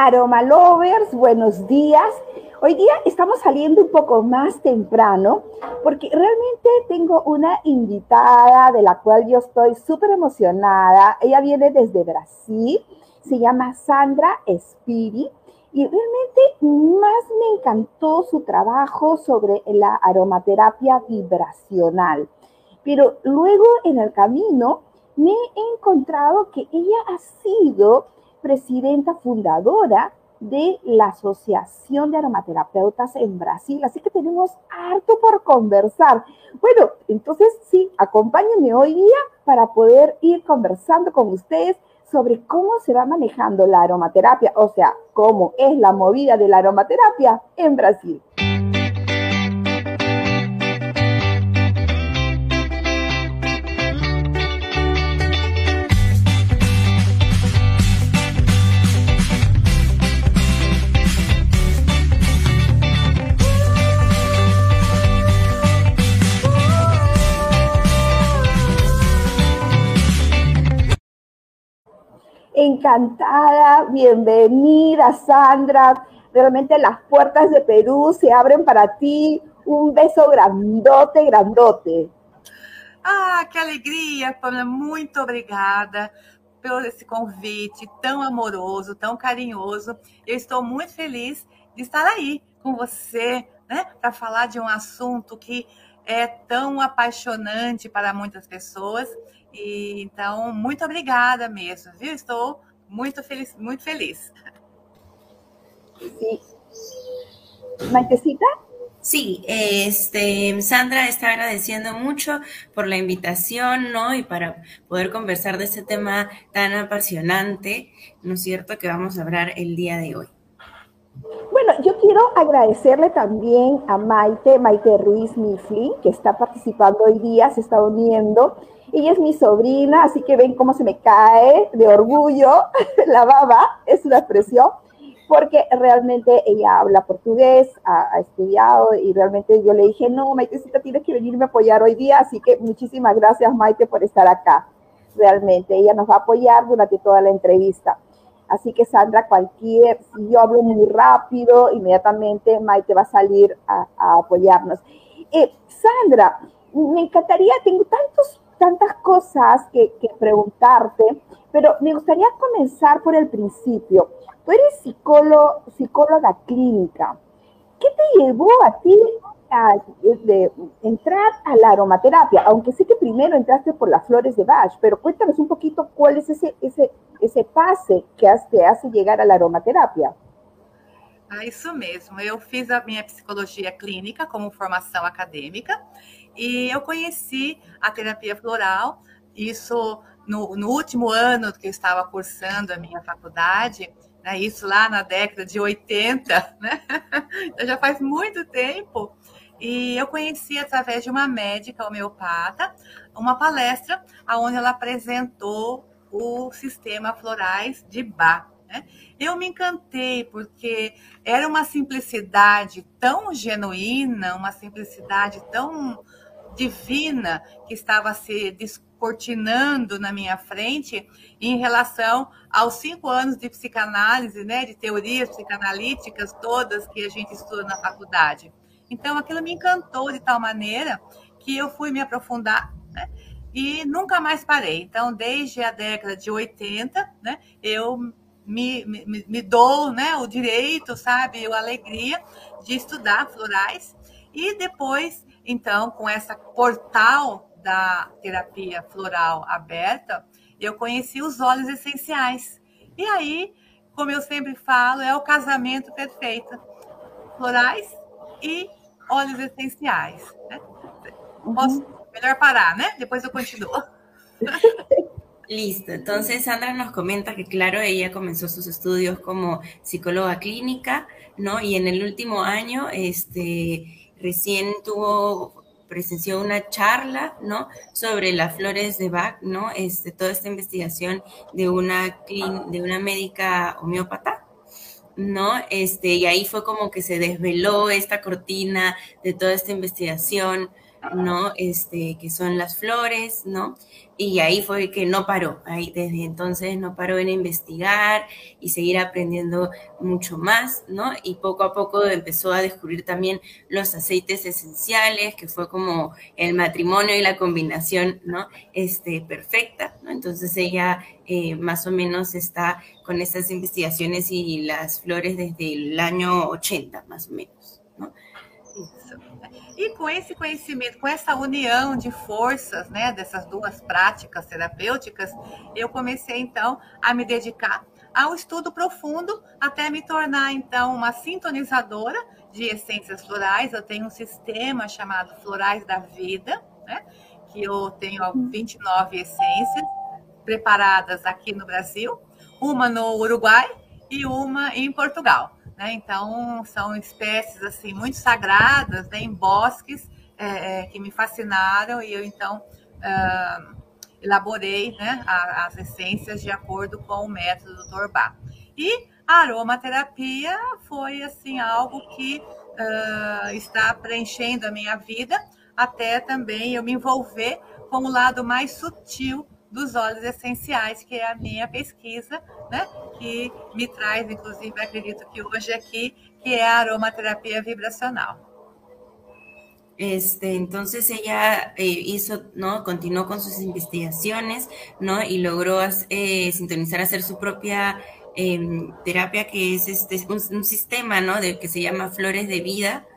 Aroma Lovers, buenos días. Hoy día estamos saliendo un poco más temprano porque realmente tengo una invitada de la cual yo estoy súper emocionada. Ella viene desde Brasil, se llama Sandra Spiri y realmente más me encantó su trabajo sobre la aromaterapia vibracional. Pero luego en el camino me he encontrado que ella ha sido presidenta fundadora de la Asociación de Aromaterapeutas en Brasil. Así que tenemos harto por conversar. Bueno, entonces sí, acompáñenme hoy día para poder ir conversando con ustedes sobre cómo se va manejando la aromaterapia, o sea, cómo es la movida de la aromaterapia en Brasil. Encantada, bienvenida Sandra. Realmente las puertas de Perú se abren para ti. Um beijo grandote, grandote. Ah, que alegria, Pamela. Muito obrigada por esse convite tão amoroso, tão carinhoso. Eu estou muito feliz de estar aí com você, né, para falar de um assunto que é tão apaixonante para muitas pessoas e, então, muito obrigada mesmo, viu? Estou muito feliz, muito feliz. Sí. Maitecita? Sí, este, Sandra está agradeciendo mucho por la invitación, ¿no? Y para poder conversar de este tema tan apasionante, ¿no es cierto?, que vamos a hablar el día de hoy. Bueno, yo quiero agradecerle también a Maite, Maite Ruiz Mifli, que está participando hoy día, se está uniendo ella es mi sobrina, así que ven cómo se me cae de orgullo la baba, es una expresión, porque realmente ella habla portugués, ha, estudiado y realmente yo le dije, no, Maitecita, tienes que venirme a apoyar hoy día, así que muchísimas gracias, Maite, por estar acá. Realmente, ella nos va a apoyar durante toda la entrevista. Así que Sandra, cualquier, si yo hablo muy rápido, inmediatamente Maite va a salir a, apoyarnos. Eh, Sandra, me encantaría, tengo tantos tantas cosas que, preguntarte, pero me gustaría comenzar por el principio. Tú eres psicólogo, psicóloga clínica. ¿Qué te llevó a ti a entrar a la aromaterapia? Aunque sé que primero entraste por las flores de Bach, pero cuéntanos un poquito cuál es ese, ese, ese pase que te hace a la aromaterapia. Ah, isso mesmo. Eu fiz a minha psicologia clínica como formação acadêmica e eu conheci a terapia floral, isso no, no último ano que eu estava cursando a minha faculdade, né, isso lá na década de 80, né? Então já faz muito tempo. E eu conheci através de uma médica homeopata uma palestra onde ela apresentou o sistema florais de Bach. Né? Eu me encantei porque era uma simplicidade tão genuína, uma simplicidade tão divina que estava se descortinando na minha frente em relação aos cinco anos de psicanálise, né, de teorias psicanalíticas todas que a gente estuda na faculdade. Então, aquilo me encantou de tal maneira que eu fui me aprofundar né, e nunca mais parei. Então, desde a década de 80, né, eu me, me, me dou né, o direito, sabe, a alegria de estudar florais e depois então, com essa portal da terapia floral aberta, eu conheci os óleos essenciais. E aí, como eu sempre falo, é o casamento perfeito. Florais e óleos essenciais. Né? Posso, melhor parar, né? Depois eu continuo. Listo, entonces Sandra nos comenta que claro, ella comenzó sus estudios como psicóloga clínica, ¿no? Y en el último año, este, recién tuvo, presenció una charla, ¿no? Sobre las flores de Bach, ¿no? Este, toda esta investigación de una, de una médica homeópata, ¿no? Este, y ahí fue como que se desveló esta cortina de toda esta investigación, ¿no? Este, que son las flores, ¿no? Y ahí fue que no paró, ahí desde entonces no paró en investigar y seguir aprendiendo mucho más, ¿no? Y poco a poco empezó a descubrir también los aceites esenciales, que fue como el matrimonio y la combinación, ¿no? Este, perfecta, ¿no? Entonces ella eh, más o menos está con estas investigaciones y las flores desde el año 80, más o menos, ¿no? E com esse conhecimento, com essa união de forças, né, dessas duas práticas terapêuticas, eu comecei então a me dedicar ao estudo profundo até me tornar então uma sintonizadora de essências florais. Eu tenho um sistema chamado Florais da Vida, né, que eu tenho 29 essências preparadas aqui no Brasil, uma no Uruguai e uma em Portugal. Né? Então, são espécies assim muito sagradas né? em bosques é, é, que me fascinaram e eu então uh, elaborei né? as essências de acordo com o método do. Bach. E a aromaterapia foi assim algo que uh, está preenchendo a minha vida, até também eu me envolver com o lado mais sutil dos óleos essenciais, que é a minha pesquisa, né? Que me traz, inclusive, acredito que hoje aqui, que é a aromaterapia vibracional. Este, entonces ella eh, hizo, ¿no? Continuó con sus investigaciones, ¿no? Y logró eh, sintonizar, hacer su propia eh, terapia, que es este, un, un, sistema, ¿no? De, que se llama Flores de Vida,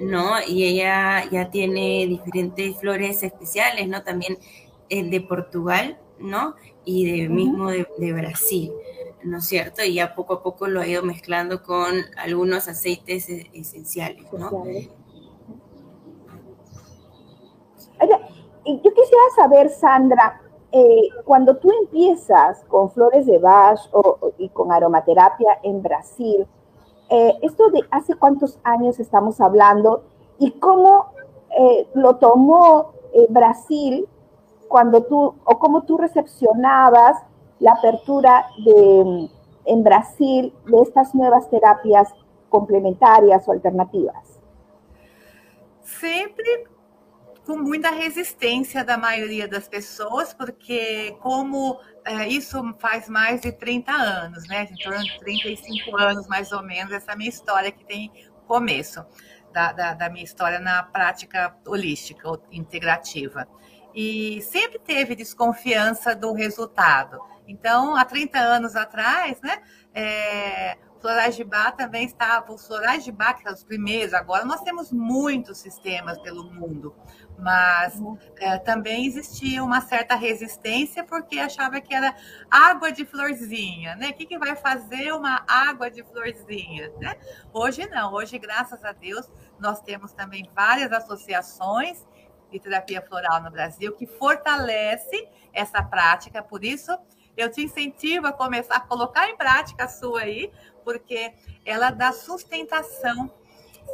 ¿no? Y ella ya tiene diferentes flores especiales, ¿no? También el de Portugal, ¿no? Y de mismo de, de, Brasil, ¿no es cierto? Y ya poco a poco lo ha ido mezclando con algunos aceites e, esenciales, ¿no? Yo quisiera saber, Sandra, eh, cuando tú empiezas con flores de Bach o, y con aromaterapia en Brasil, eh, ¿esto de hace cuántos años estamos hablando y cómo eh, lo tomó eh, Brasil cuando tú, o cómo tú recepcionabas la apertura de, en Brasil de estas nuevas terapias complementarias o alternativas? Sempre com muita resistência da maioria das pessoas, porque como é, isso faz mais de 30 anos, né? Em torno de 35 anos, mais ou menos, essa minha história que tem começo da, da, da minha história na prática holística integrativa e sempre teve desconfiança do resultado. Então, há 30 anos atrás, né, é, florais de bar também estavam, os florais de bar, que são os primeiros, agora nós temos muitos sistemas pelo mundo, mas é, também existia uma certa resistência porque achava que era água de florzinha, né? O que, que vai fazer uma água de florzinha, né? Hoje não, hoje, graças a Deus, nós temos também várias associações de terapia floral no Brasil, que fortalece essa prática. Por isso, eu te incentivo a começar a colocar em prática a sua aí, porque ela dá sustentação,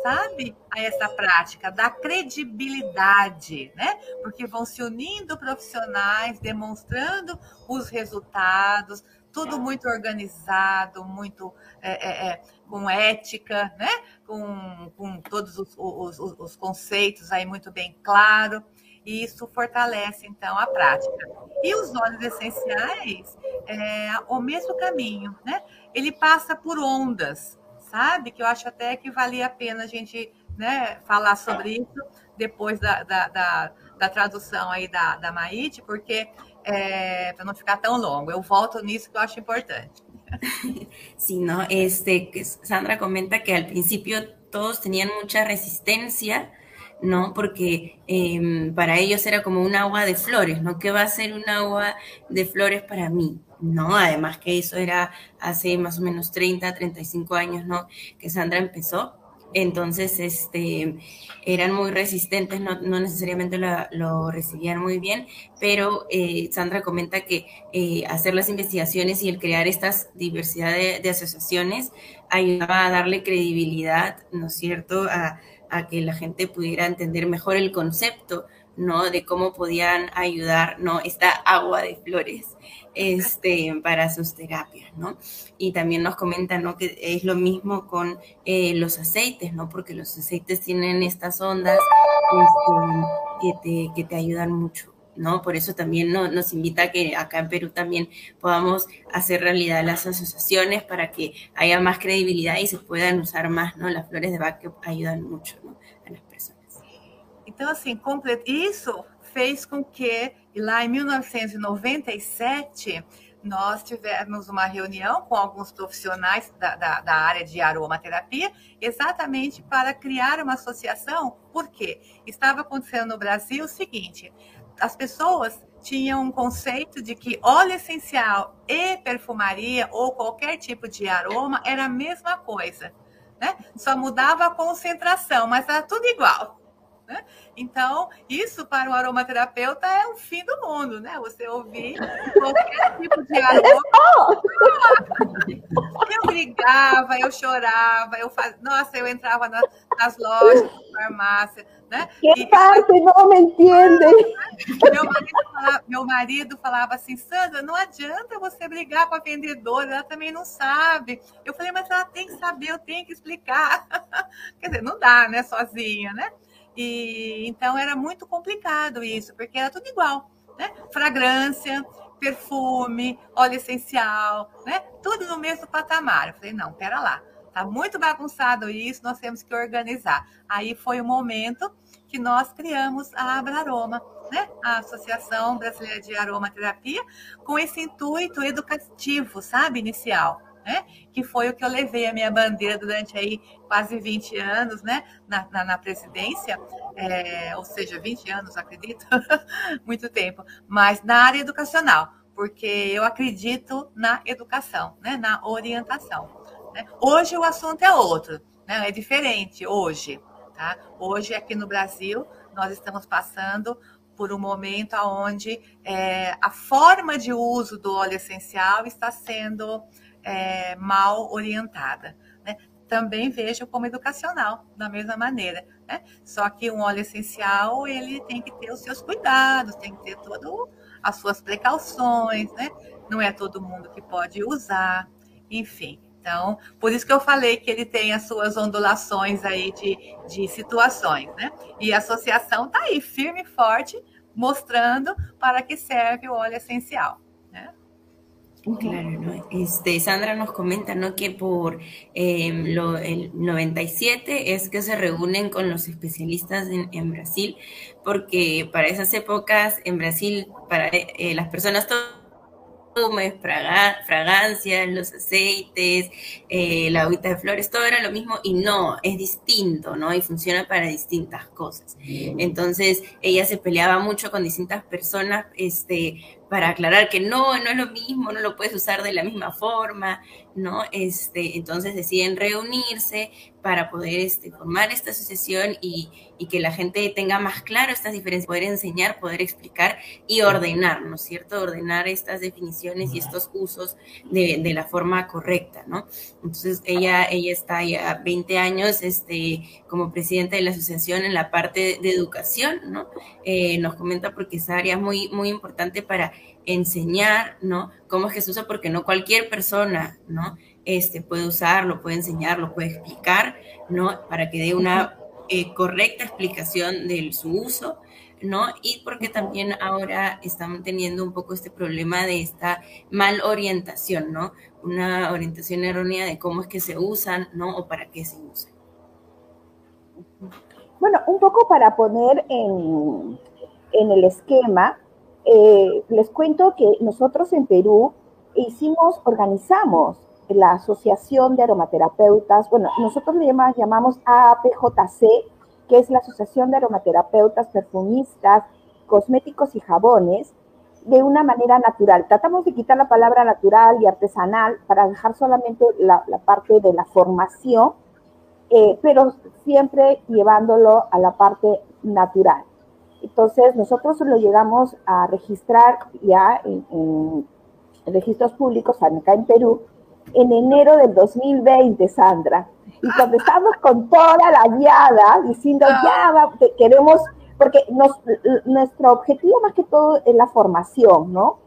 sabe, a essa prática, dá credibilidade, né? Porque vão se unindo profissionais, demonstrando os resultados, tudo muito organizado, muito é, é, é com ética, né? com, com todos os, os, os, conceitos aí muito bem claro, e isso fortalece então a prática. E os óleos essenciais é o mesmo caminho, né? Ele passa por ondas, sabe? Que eu acho até que valia a pena a gente né, falar sobre isso depois da, da, da, da tradução aí da, da Maite, porque é, para não ficar tão longo, eu volto nisso que eu acho importante. Sí, ¿no? Este, Sandra comenta que al principio todos tenían mucha resistencia, ¿no? Porque eh, para ellos era como un agua de flores, ¿no? ¿Qué va a ser un agua de flores para mí? ¿No? Además que eso era hace más o menos 30, 35 años, ¿no? Que Sandra empezó. Entonces, este, eran muy resistentes, no, no necesariamente lo, recibían muy bien, pero eh, Sandra comenta que eh, hacer las investigaciones y el crear estas diversidad de, asociaciones ayudaba a darle credibilidad, ¿no es cierto?, a, que la gente pudiera entender mejor el concepto, ¿no? De cómo podían ayudar, ¿no? Esta agua de flores este, para sus terapias, ¿no? Y también nos comentan, ¿no? Que es lo mismo con eh, los aceites, ¿no? Porque los aceites tienen estas ondas este, que, te, que te ayudan mucho. ¿No? Por eso también no, nos invita a que acá en Perú también podamos hacer realidad las asociaciones para que haya más credibilidad y se puedan usar más, ¿no? Las flores de Bach que ayudan mucho, ¿no? A las personas. Então, assim, isso fez com que, lá em 1997, nós tivemos uma reunião com alguns profissionais da, da, da, área de aromaterapia, exatamente para criar uma associação, porque estava acontecendo no Brasil o seguinte: as pessoas tinham um conceito de que óleo essencial e perfumaria ou qualquer tipo de aroma era a mesma coisa, né? Só mudava a concentração, mas era tudo igual. Né? Então, isso para um aromaterapeuta é o fim do mundo, né? Você ouvir qualquer tipo de aroma. Eu brigava, eu chorava, eu faz... nossa, eu entrava nas, nas lojas, na farmácia, né? Que e... parte não me entende? Meu marido, falava, meu marido falava assim, Sandra, não adianta você brigar com a vendedora, ela também não sabe. Eu falei, mas ela tem que saber, eu tenho que explicar. Quer dizer, não dá, né, sozinha, né? E então era muito complicado isso, porque era tudo igual, né? Fragrância, perfume, óleo essencial, né? Tudo no mesmo patamar. Eu falei, não, pera lá, tá muito bagunçado isso, nós temos que organizar. Aí foi o momento que nós criamos a Abraroma, né? A Associação Brasileira de Aromaterapia, com esse intuito educativo, sabe, inicial né? Que foi o que eu levei a minha bandeira durante aí quase 20 anos, né? Na, na, na presidência, é, ou seja, 20 anos, acredito, muito tempo, mas na área educacional, porque eu acredito na educação, né? Na orientação. Né? Hoje o assunto é outro, né? É diferente hoje, tá? Hoje aqui no Brasil nós estamos passando por um momento onde é, a forma de uso do óleo essencial está sendo é, mal orientada. Né? Também vejo como educacional, da mesma maneira. Né? Só que um óleo essencial, ele tem que ter os seus cuidados, tem que ter todas as suas precauções, né? Não é todo mundo que pode usar, enfim. Então, por isso que eu falei que ele tem as suas ondulações aí de, de situações, né? E a associação está aí, firme e forte, mostrando para que serve o óleo essencial. Claro, ¿no? Este, Sandra nos comenta, ¿no? Que por em, lo, el 97 es que se reúnen con los especialistas en, Brasil, porque para esas épocas en Brasil, para eh, las personas perfumes, fragancias, los aceites, eh, la agüita de flores, todo era lo mismo y no, es distinto, ¿no? Y funciona para distintas cosas. Entonces, ella se peleaba mucho con distintas personas, este, para aclarar que no, no es lo mismo, no lo puedes usar de la misma forma, ¿no? Este, entonces deciden reunirse para poder este, formar esta asociación y, y, que la gente tenga más claro estas diferencias, poder enseñar, poder explicar y ordenar, ¿no es cierto? Ordenar estas definiciones y estos usos de, de la forma correcta, ¿no? Entonces ella, ella está ya 20 años este, como presidenta de la asociación en la parte de educación, ¿no? Eh, nos comenta porque esa área es muy, muy importante para enseñar, ¿no? Cómo es que se usa, porque no cualquier persona, ¿no? Este, puede usarlo, puede enseñarlo, puede explicar, ¿no? Para que dé una eh, correcta explicación de su uso, ¿no? Y porque también ahora están teniendo un poco este problema de esta mal orientación, ¿no? Una orientación errónea de cómo es que se usan, ¿no? O para qué se usan. Bueno, un poco para poner en, en el esquema, eh, les cuento que nosotros en Perú hicimos, organizamos la Asociación de Aromaterapeutas, bueno, nosotros le llamamos, llamamos AAPJC, que es la Asociación de Aromaterapeutas, Perfumistas, Cosméticos y Jabones, de una manera natural. Tratamos de quitar la palabra natural y artesanal para dejar solamente la, parte de la formación, eh, pero siempre llevándolo a la parte natural. Entonces, nosotros lo llegamos a registrar ya en, registros públicos acá en Perú en enero del 2020, Sandra. Y cuando estamos con toda la guiada diciendo, ya queremos porque nuestro objetivo más que todo es la formación, ¿no?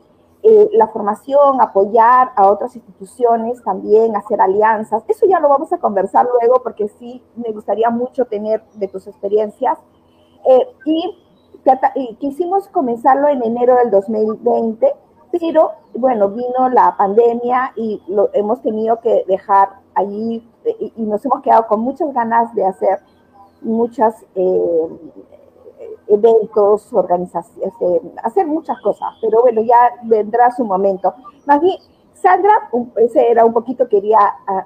Eh, la formación, apoyar a otras instituciones también, hacer alianzas. Eso ya lo vamos a conversar luego porque sí me gustaría mucho tener de tus experiencias. Eh, y, quisimos comenzarlo en enero del 2020, pero bueno, vino la pandemia y lo hemos tenido que dejar allí y, nos hemos quedado con muchas ganas de hacer muchas eh, eventos, este, hacer muchas cosas, pero bueno, ya vendrá su momento. Más bien, Sandra, ese era un poquito, quería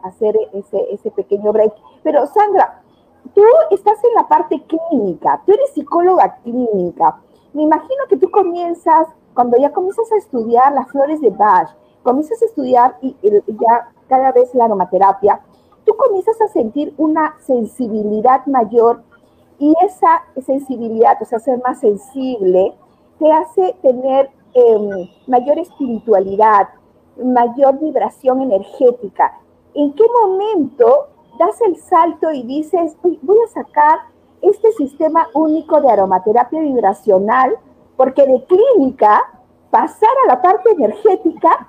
hacer ese pequeño break, pero Sandra, tú estás en la parte clínica, tú eres psicóloga clínica. Me imagino que tú comienzas, cuando ya comienzas a estudiar las flores de Bach, comienzas a estudiar y, y ya cada vez la aromaterapia, tú comienzas a sentir una sensibilidad mayor y esa sensibilidad, o sea, ser más sensible, te hace tener em, mayor espiritualidad, mayor vibración energética. ¿En qué momento das el salto y dices, voy a sacar este sistema único de aromaterapia vibracional, porque de clínica pasar a la parte energética,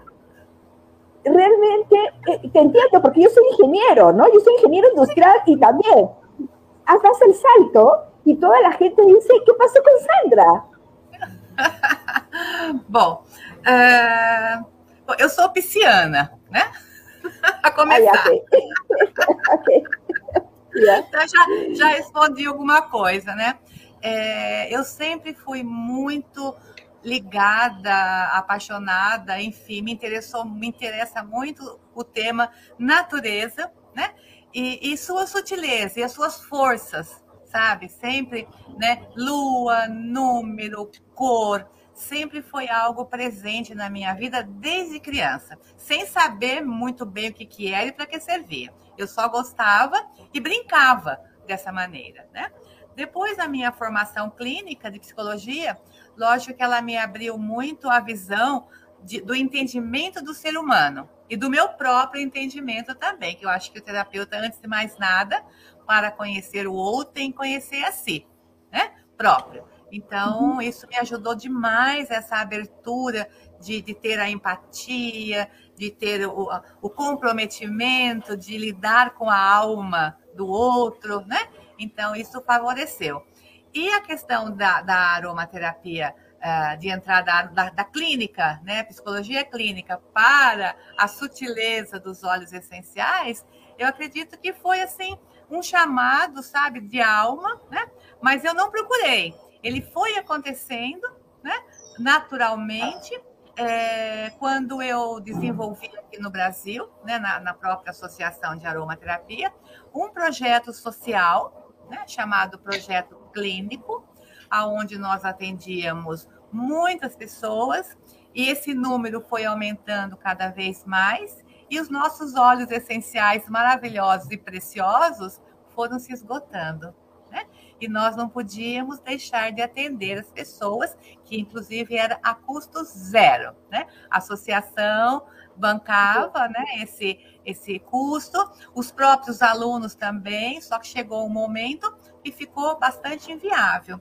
realmente eh, te entiendo, porque yo soy ingeniero, ¿no? Yo soy ingeniero industrial y también haces el salto y toda la gente dice, ¿qué pasó con Sandra? bom, uh, eu sou pisciana, né? a começar. okay. okay. yeah. Então, já, já respondi alguma coisa, né? É, eu sempre fui muito ligada, apaixonada, enfim, me interessou, me interessa muito o tema natureza, né? e, e sua sutileza e as suas forças, sabe? Sempre, né? Lua, número, cor, sempre foi algo presente na minha vida desde criança, sem saber muito bem o que, que era e para que servia. Eu só gostava e brincava dessa maneira, né? Depois da minha formação clínica de psicologia, lógico que ela me abriu muito a visão de, do entendimento do ser humano e do meu próprio entendimento também, que eu acho que o terapeuta, antes de mais nada, para conhecer o outro, tem que conhecer a si, né? Próprio. Então, uhum. isso me ajudou demais, essa abertura de, de ter a empatia, de ter o, o comprometimento, de lidar com a alma do outro, né? Então, isso favoreceu. E a questão da, da aromaterapia uh, de entrada da, da, clínica, né, psicologia clínica, para a sutileza dos óleos essenciais, eu acredito que foi assim um chamado, sabe, de alma, né? Mas eu não procurei. Ele foi acontecendo, né? Naturalmente, é, quando eu desenvolvi aqui no Brasil, né, na, na, própria Associação de Aromaterapia, um projeto social, né, chamado Projeto Clínico, aonde nós atendíamos muitas pessoas e esse número foi aumentando cada vez mais e os nossos óleos essenciais maravilhosos e preciosos foram se esgotando. E nós não podíamos deixar de atender as pessoas, que inclusive era a custo zero. Né? A associação bancava né, esse, esse custo, os próprios alunos também, só que chegou um momento e ficou bastante inviável.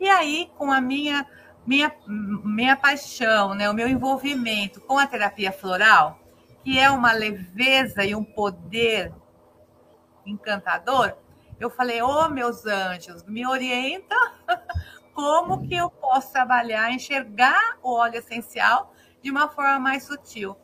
E aí, com a minha, minha, minha paixão, né, o meu envolvimento com a terapia floral, que é uma leveza e um poder encantador, eu falei, ô oh, meus anjos, me orienta como que eu posso trabalhar, enxergar o óleo essencial de uma forma mais sutil.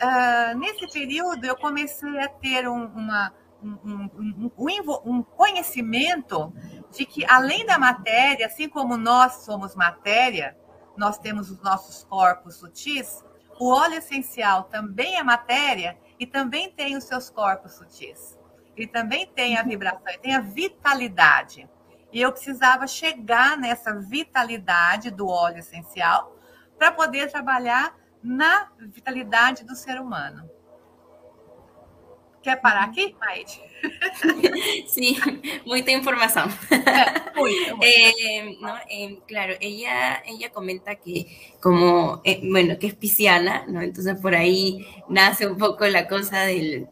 Uh, nesse período, eu comecei a ter um, uma, um, um, um, conhecimento de que, além da matéria, assim como nós somos matéria, nós temos os nossos corpos sutis, o óleo essencial também é matéria e também tem os seus corpos sutis. Ele também tem a vibração, ele tem a vitalidade. E eu precisava chegar nessa vitalidade do óleo essencial para poder trabalhar na vitalidade do ser humano. Quer parar aqui, Maite? Sí, mucha información. Eh, eh, claro, ella, ella comenta que como, eh, bueno, que es pisciana, ¿no? Entonces por ahí nace un poco la cosa del,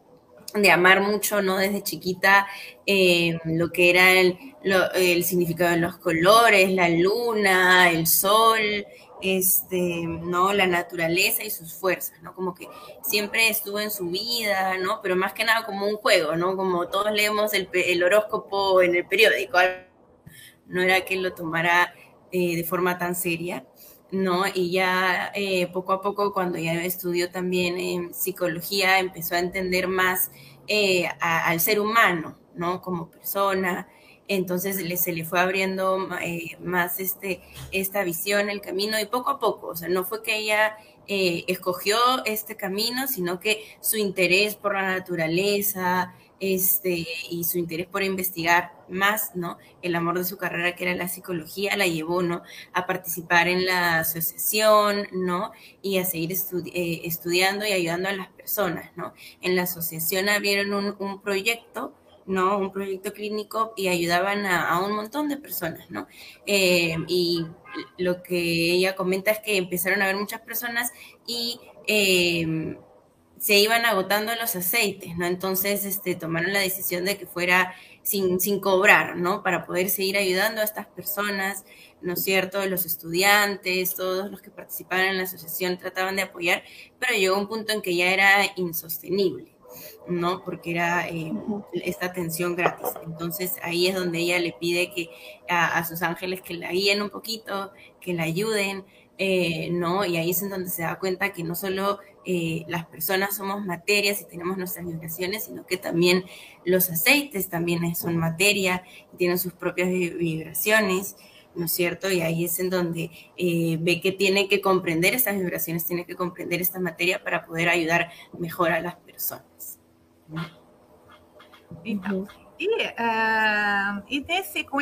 de amar mucho, ¿no? Desde chiquita, lo que era el significado de los colores, la luna, el sol, este, ¿no? La naturaleza y sus fuerzas, ¿no? Como que siempre estuvo en su vida, ¿no? Pero más que nada como un juego, ¿no? Como todos leemos el, el horóscopo en el periódico, no era que lo tomara eh, de forma tan seria, ¿no? Y ya eh, poco a poco, cuando ya estudió también en psicología, empezó a entender más eh, al ser humano, ¿no? Como persona, entonces se le fue abriendo eh, más este, esta visión, el camino, y poco a poco, o sea, no fue que ella eh, escogió este camino, sino que su interés por la naturaleza, este, y su interés por investigar más, ¿no? El amor de su carrera, que era la psicología, la llevó, ¿no? A participar en la asociación, ¿no? Y a seguir eh, estudiando y ayudando a las personas, ¿no? En la asociación abrieron un, proyecto ¿no? Un proyecto clínico y ayudaban a, un montón de personas, ¿no? Eh, y lo que ella comenta es que empezaron a ver muchas personas y eh, se iban agotando los aceites, ¿no? Entonces, este, tomaron la decisión de que fuera sin, sin cobrar, ¿no? Para poder seguir ayudando a estas personas, ¿no es cierto? Los estudiantes, todos los que participaban en la asociación trataban de apoyar, pero llegó un punto en que ya era insostenible. ¿no? Porque era eh, esta atención gratis. Entonces ahí es donde ella le pide que a, sus ángeles que la guíen un poquito, que la ayuden, eh, ¿no? Y ahí es en donde se da cuenta que no solo eh, las personas somos materias y tenemos nuestras vibraciones, sino que también los aceites también son materia y tienen sus propias vibraciones. ¿no es cierto? Y ahí es en donde ve que tiene que comprender estas vibraciones, tiene que comprender esta materia para poder ayudar mejor a las personas. Então, e, uh, e desse, com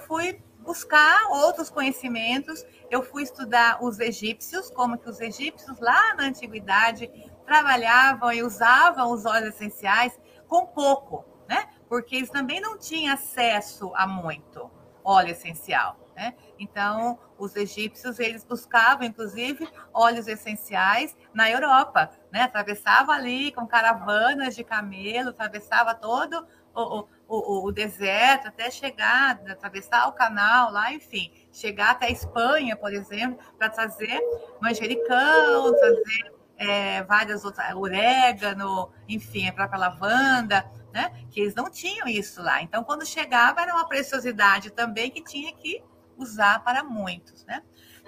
fui buscar outros conhecimentos, eu fui estudar os egípcios, como que os egípcios lá na antiguidade trabalhavam e usavam os óleos essenciais com pouco, né? Porque eles também não tinham acesso a muito óleo essencial. Né? Então, os egípcios eles buscavam, inclusive, óleos essenciais na Europa, né? Atravessava ali com caravanas de camelo, atravessava todo o, o, o, deserto até chegar, atravessar o canal lá, enfim, chegar até a Espanha, por exemplo, para trazer manjericão, trazer é, várias outras, orégano, enfim, a própria lavanda, né? Que eles não tinham isso lá. Então, quando chegava, era uma preciosidade também que tinha que usar para muitos, né?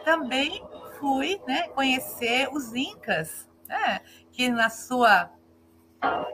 Também fui né, conhecer os Incas, né, que na sua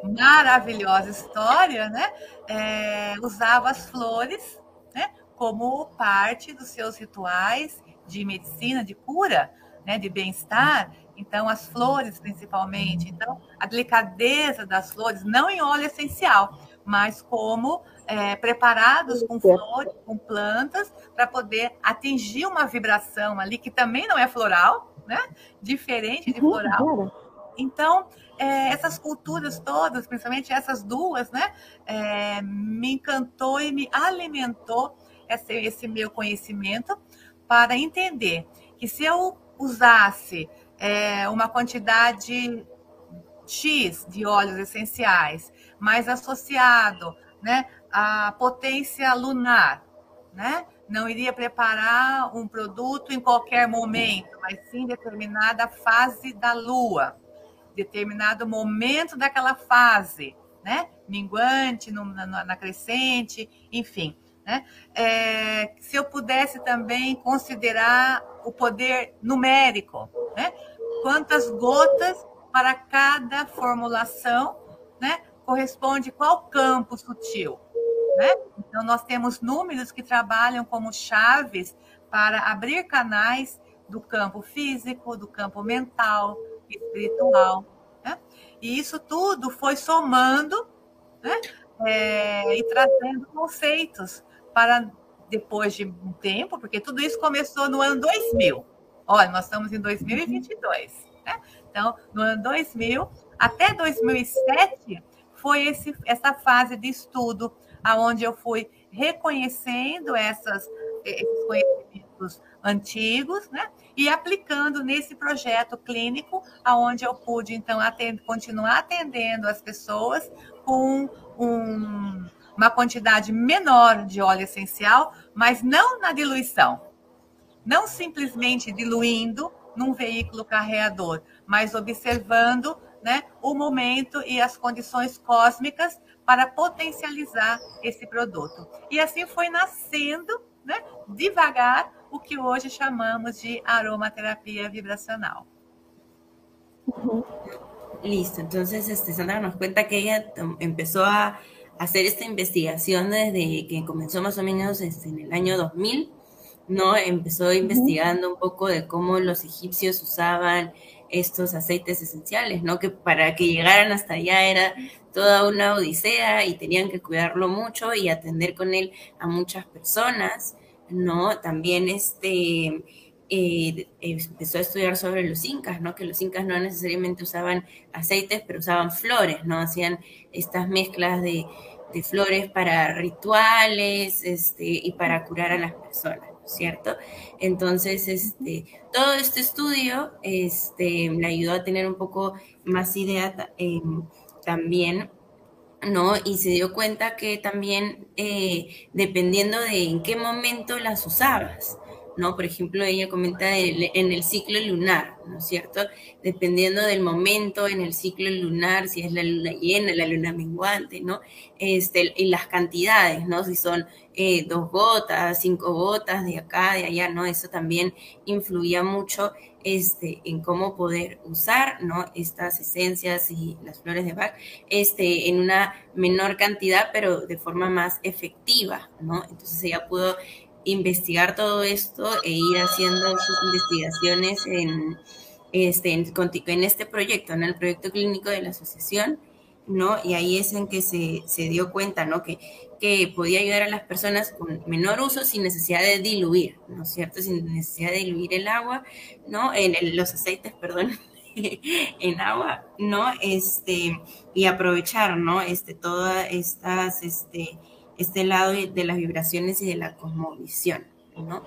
maravilhosa história, né, é, usava as flores né, como parte dos seus rituais de medicina, de cura, né, de bem-estar. Então, as flores, principalmente. Então, a delicadeza das flores, não em óleo essencial, mas como é, preparados com flores, com plantas, para poder atingir uma vibração ali que também não é floral, né? Diferente de uhum, floral. Então, é, essas culturas todas, principalmente essas duas, né? É, me encantou e me alimentou esse, esse meu conhecimento para entender que se eu usasse é, uma quantidade X de óleos essenciais, mais associado né, à potência lunar, né? Não iria preparar um produto em qualquer momento, mas sim determinada fase da lua, determinado momento daquela fase, né? Minguante, no, na, na, crescente, enfim. Né? É, se eu pudesse também considerar o poder numérico, né? Quantas gotas para cada formulação, né? Corresponde qual campo sutil, né? Então nós temos números que trabalham como chaves para abrir canais do campo físico, do campo mental, espiritual, né? E isso tudo foi somando, né? É, e trazendo conceitos para depois de um tempo, porque tudo isso começou no ano 2000. Olha, nós estamos em 2022. Né? Então, no ano 2000 até 2007 foi esse, essa fase de estudo, aonde eu fui reconhecendo essas, esses conhecimentos antigos, né? E aplicando nesse projeto clínico, aonde eu pude então atend continuar atendendo as pessoas com um, uma quantidade menor de óleo essencial, mas não na diluição. Não simplesmente diluindo num veículo carreador, mas observando né, o momento e as condições cósmicas para potencializar esse produto. E assim foi nascendo, né, devagar, o que hoje chamamos de aromaterapia vibracional. Listo, entonces este, Sandra nos cuenta que ella empezó a hacer esta investigación desde que comenzó más o menos este, en el año 2000, ¿no? Empezó investigando un poco de cómo los egipcios usaban estos aceites esenciales, ¿no? Que para que llegaran hasta allá era toda una odisea y tenían que cuidarlo mucho y atender con él a muchas personas, ¿no? También este eh, empezó a estudiar sobre los incas, ¿no? Que los incas no necesariamente usaban aceites, pero usaban flores, ¿no? Hacían estas mezclas de, de flores para rituales este, y para curar a las personas. ¿cierto? Entonces, este, todo este estudio este, le ayudó a tener un poco más idea eh, también, ¿no? Y se dio cuenta que también, eh, dependiendo de en qué momento las usabas, ¿no? Por ejemplo, ella comenta en el ciclo lunar, ¿no es cierto? Dependiendo del momento en el ciclo lunar, si es la luna llena, la luna menguante, ¿no? Este, y las cantidades, ¿no? Si son eh, dos gotas, cinco gotas de acá, de allá, ¿no? Eso también influía mucho este, en cómo poder usar, ¿no? Estas esencias y las flores de Bach, este, en una menor cantidad, pero de forma más efectiva, ¿no? Entonces ella pudo investigar todo esto e ir haciendo sus investigaciones en este, en, este proyecto, en el proyecto clínico de la asociación, ¿no? Y ahí es en que se, dio cuenta, ¿no? Que, que podía ayudar a las personas con menor uso sin necesidad de diluir, ¿no es cierto? Sin necesidad de diluir el agua, ¿no? En los aceites, perdón, en agua, ¿no? Este, y aprovechar, ¿no? Este, todas estas, este, este lado de las vibraciones y de la cosmovisión, ¿no?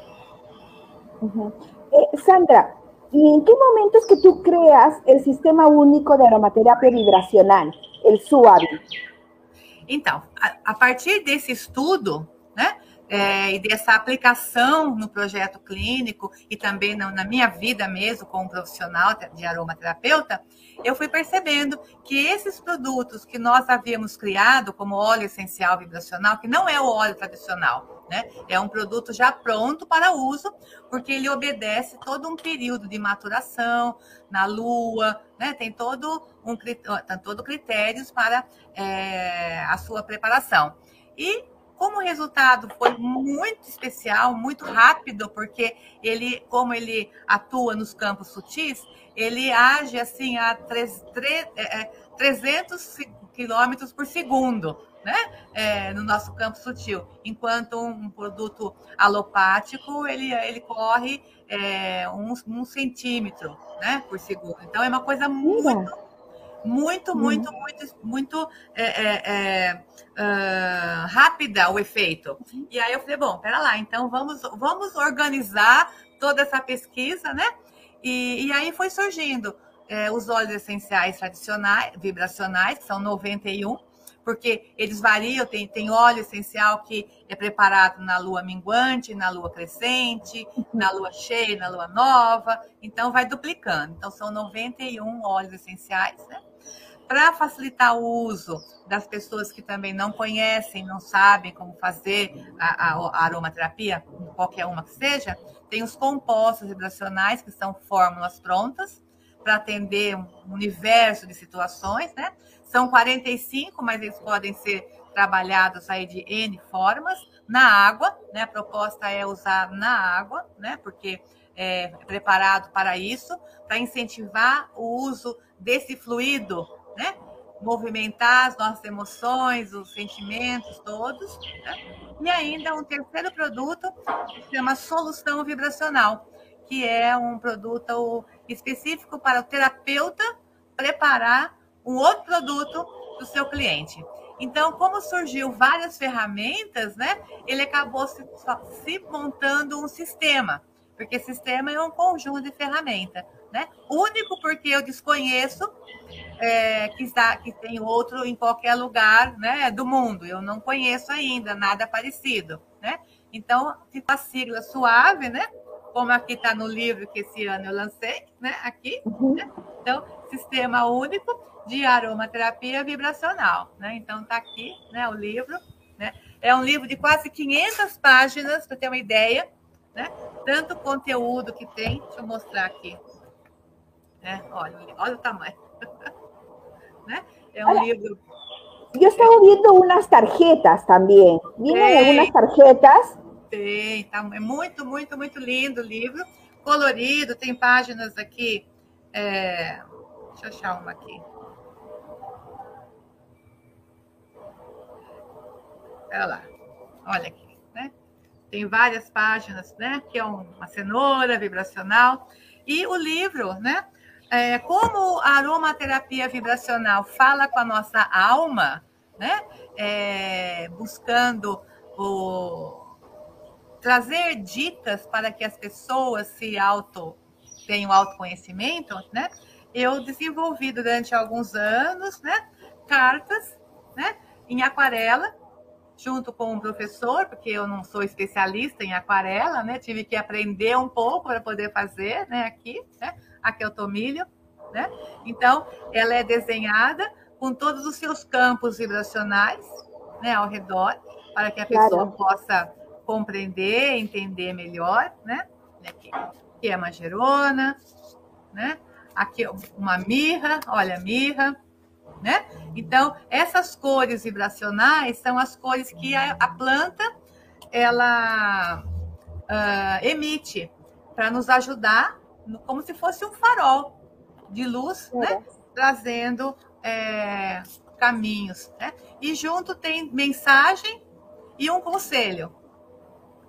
Eh, Sandra, ¿y en qué momento es que tú creas el sistema único de aromaterapia vibracional, el SUAVI? Então, a, a partir desse estudo, é, e dessa aplicação no projeto clínico e também na, na, minha vida mesmo como profissional de aromaterapeuta, eu fui percebendo que esses produtos que nós havíamos criado, como óleo essencial vibracional, que não é o óleo tradicional, né? É um produto já pronto para uso, porque ele obedece todo um período de maturação na lua, né? Tem todo um tem todo critérios para é, a sua preparação. E como resultado foi muito especial, muito rápido, porque ele, como ele atua nos campos sutis, ele age assim a 3, 3, é, 300 quilômetros por segundo, né? É, no nosso campo sutil. Enquanto um produto alopático, ele, ele corre é, um, um centímetro né, por segundo. Então, é uma coisa muito muito, uhum. muito, muito, muito é, é, é, uh, rápida o efeito. Uhum. E aí eu falei, bom, pera lá, então vamos, vamos organizar toda essa pesquisa, né? E, e aí foi surgindo é, os óleos essenciais tradicionais, vibracionais, que são 91, porque eles variam, tem, tem óleo essencial que é preparado na lua minguante, na lua crescente, uhum. na lua cheia, na lua nova, então vai duplicando. Então são 91 óleos essenciais, né? Para facilitar o uso das pessoas que também não conhecem, não sabem como fazer a, a, a aromaterapia, qualquer uma que seja, tem os compostos vibracionais, que são fórmulas prontas para atender um universo de situações, né? São 45, mas eles podem ser trabalhados aí de N formas. Na água, né? A proposta é usar na água, né? Porque é preparado para isso, para incentivar o uso desse fluido né? Movimentar as nossas emoções, os sentimentos todos. Né? E ainda um terceiro produto que se chama solução vibracional, que é um produto específico para o terapeuta preparar um outro produto do seu cliente. Então, como surgiu várias ferramentas, né? Ele acabou se, se montando um sistema, porque sistema é um conjunto de ferramentas, né? Único porque eu desconheço é, que, está, que tem outro em qualquer lugar né, do mundo. Eu não conheço ainda nada parecido. Né? Então, fica a sigla suave, né? como aqui está no livro que esse ano eu lancei, né? aqui. Uhum. Né? Então, Sistema Único de Aromaterapia Vibracional. Né? Então, está aqui né, o livro. Né? É um livro de quase 500 páginas, para ter uma ideia. Né? Tanto conteúdo que tem. Deixa eu mostrar aqui. Né? Olha, olha o tamanho. né? É um olha, livro. Eu estava vendo umas tarjetas também. Viram algumas tarjetas? Tem, tá, é muito, muito, muito lindo o livro. Colorido, tem páginas aqui. É, deixa eu achar uma aqui. Olha lá, olha aqui, né? Tem várias páginas, né? Que é uma cenoura vibracional. E o livro, né? É, como a aromaterapia vibracional fala com a nossa alma, né? É, buscando o, trazer dicas para que as pessoas se auto tenham autoconhecimento, né? Eu desenvolvi durante alguns anos, né, cartas, né, em aquarela junto com um professor, porque eu não sou especialista em aquarela, né? Tive que aprender um pouco para poder fazer, né? Aqui, né? Aqui é o tomilho, né? Então, ela é desenhada com todos os seus campos vibracionais, né? Ao redor, para que a pessoa possa compreender, entender melhor, né? Aqui, aqui é magerona, né? Aqui uma mirra, olha a mirra, né? Então, essas cores vibracionais são as cores que a, a planta ela uh, emite para nos ajudar, como se fosse um farol de luz, é. né? Trazendo é, caminhos, né? E junto tem mensagem e um conselho,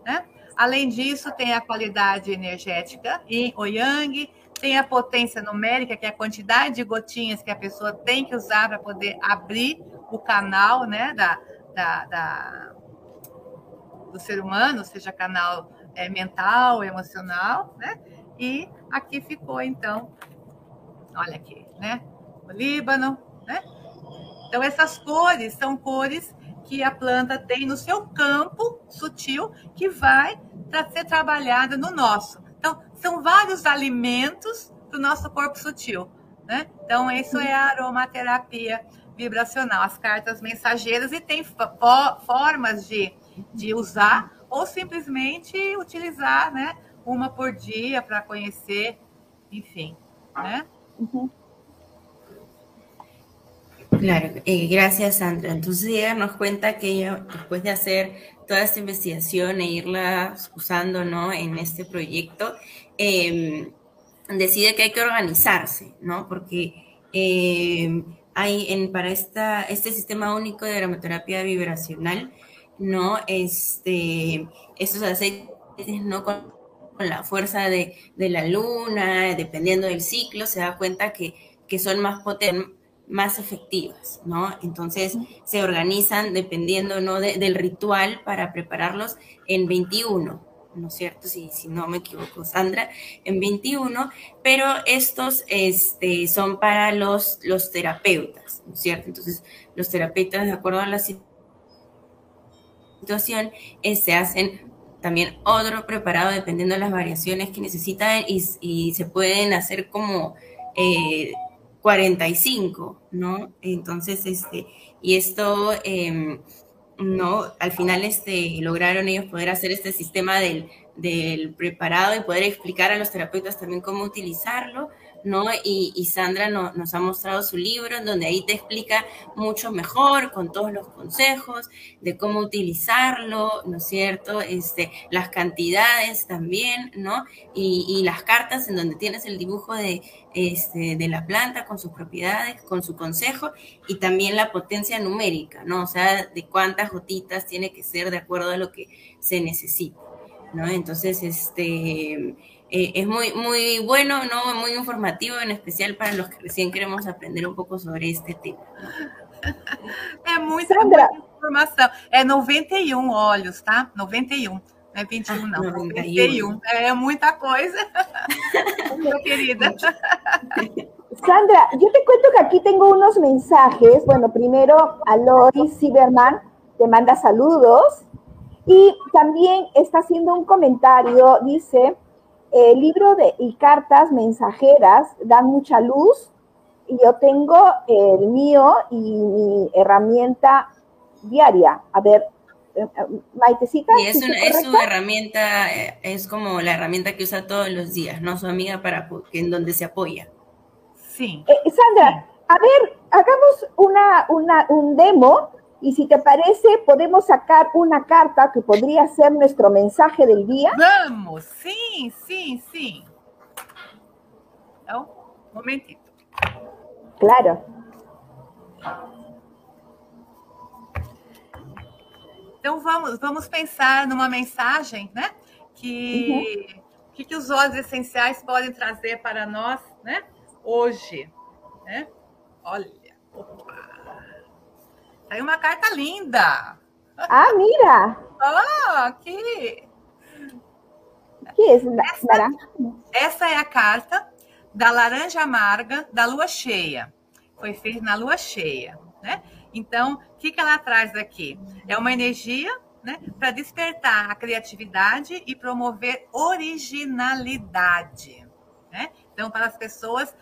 né? Além disso, tem a qualidade energética em o Yang, tem a potência numérica, que é a quantidade de gotinhas que a pessoa tem que usar para poder abrir o canal né, da, da, da do ser humano, seja canal é, mental, emocional, né? E aqui ficou, então, olha aqui, né? O Líbano, né? Então, essas cores são cores que a planta tem no seu campo sutil que vai ser trabalhada no nosso. Então, são vários alimentos do nosso corpo sutil. Né? Então, isso é a aromaterapia vibracional, as cartas mensageiras, e tem formas de, de usar ou simplesmente utilizar né, uma por dia para conhecer, enfim. Né? Claro, gracias Sandra. Entonces ella nos cuenta que ella, después de hacer toda esta investigación e irla usando ¿no? en este proyecto, em, decide que hay que organizarse, ¿no? Porque em, hay en, para esta, este sistema único de aromaterapia vibracional, ¿no? Este, estos aceites, ¿no? Con, la fuerza de, de, la luna, dependiendo del ciclo, se da cuenta que, que son más potentes más efectivas, ¿no? Entonces se organizan dependiendo, ¿no? del ritual para prepararlos en 21, ¿no es cierto? Si, si no me equivoco, Sandra, en 21, pero estos este, son para los, los terapeutas, ¿no es cierto? Entonces, los terapeutas, de acuerdo a la situación, eh, se hacen también otro preparado dependiendo de las variaciones que necesitan y, y se pueden hacer como... Eh, 45, ¿no? Entonces, este, y esto, em, ¿no? Al final, este, lograron ellos poder hacer este sistema del, del preparado y poder explicar a los terapeutas también cómo utilizarlo, ¿no? Y, Sandra nos ha mostrado su libro, en donde ahí te explica mucho mejor, con todos los consejos de cómo utilizarlo, ¿no es cierto? Este, las cantidades también, ¿no? Y, las cartas en donde tienes el dibujo de, este, de la planta con sus propiedades, con su consejo, y también la potencia numérica, ¿no? O sea, de cuántas gotitas tiene que ser de acuerdo a lo que se necesita, ¿no? Entonces, este eh, es muy, muy bueno, ¿no? muy informativo, en especial para los que recién queremos aprender un pouco sobre este tema. É muita, muita informação. É 91 olhos, tá? 91. Não é 21, ah, não. 91. É muita coisa. Minha querida. Sandra, yo te cuento que aquí tengo unos mensajes. Bueno, primero, Aloy Silverman te manda saludos y también está haciendo un comentario, dice, el libro de, y cartas mensajeras dan mucha luz y yo tengo el mío y mi herramienta diaria. A ver, eh, eh, Maitecita. Y es, es su herramienta, eh, es como la herramienta que usa todos los días, ¿no? Su amiga para en donde se apoya. Sí. Sandra, a ver, hagamos una, una, un demo y si te parece, podemos sacar una carta que podría ser nuestro mensaje del día. Vamos, sí, sí, sí. Então, momentito. Claro. Então vamos, vamos pensar numa mensagem, né? Que uhum. que, que os óleos essenciais podem trazer para nós, né? Hoje, né? Olha, opa. Aí uma carta linda. Ah, mira. Oh, aqui. Que é essa, essa é a carta da laranja amarga da lua cheia. Foi feita na lua cheia, né? Então, o que, que ela traz aqui? É uma energia né, para despertar a criatividade e promover originalidade. Né? Então, para as pessoas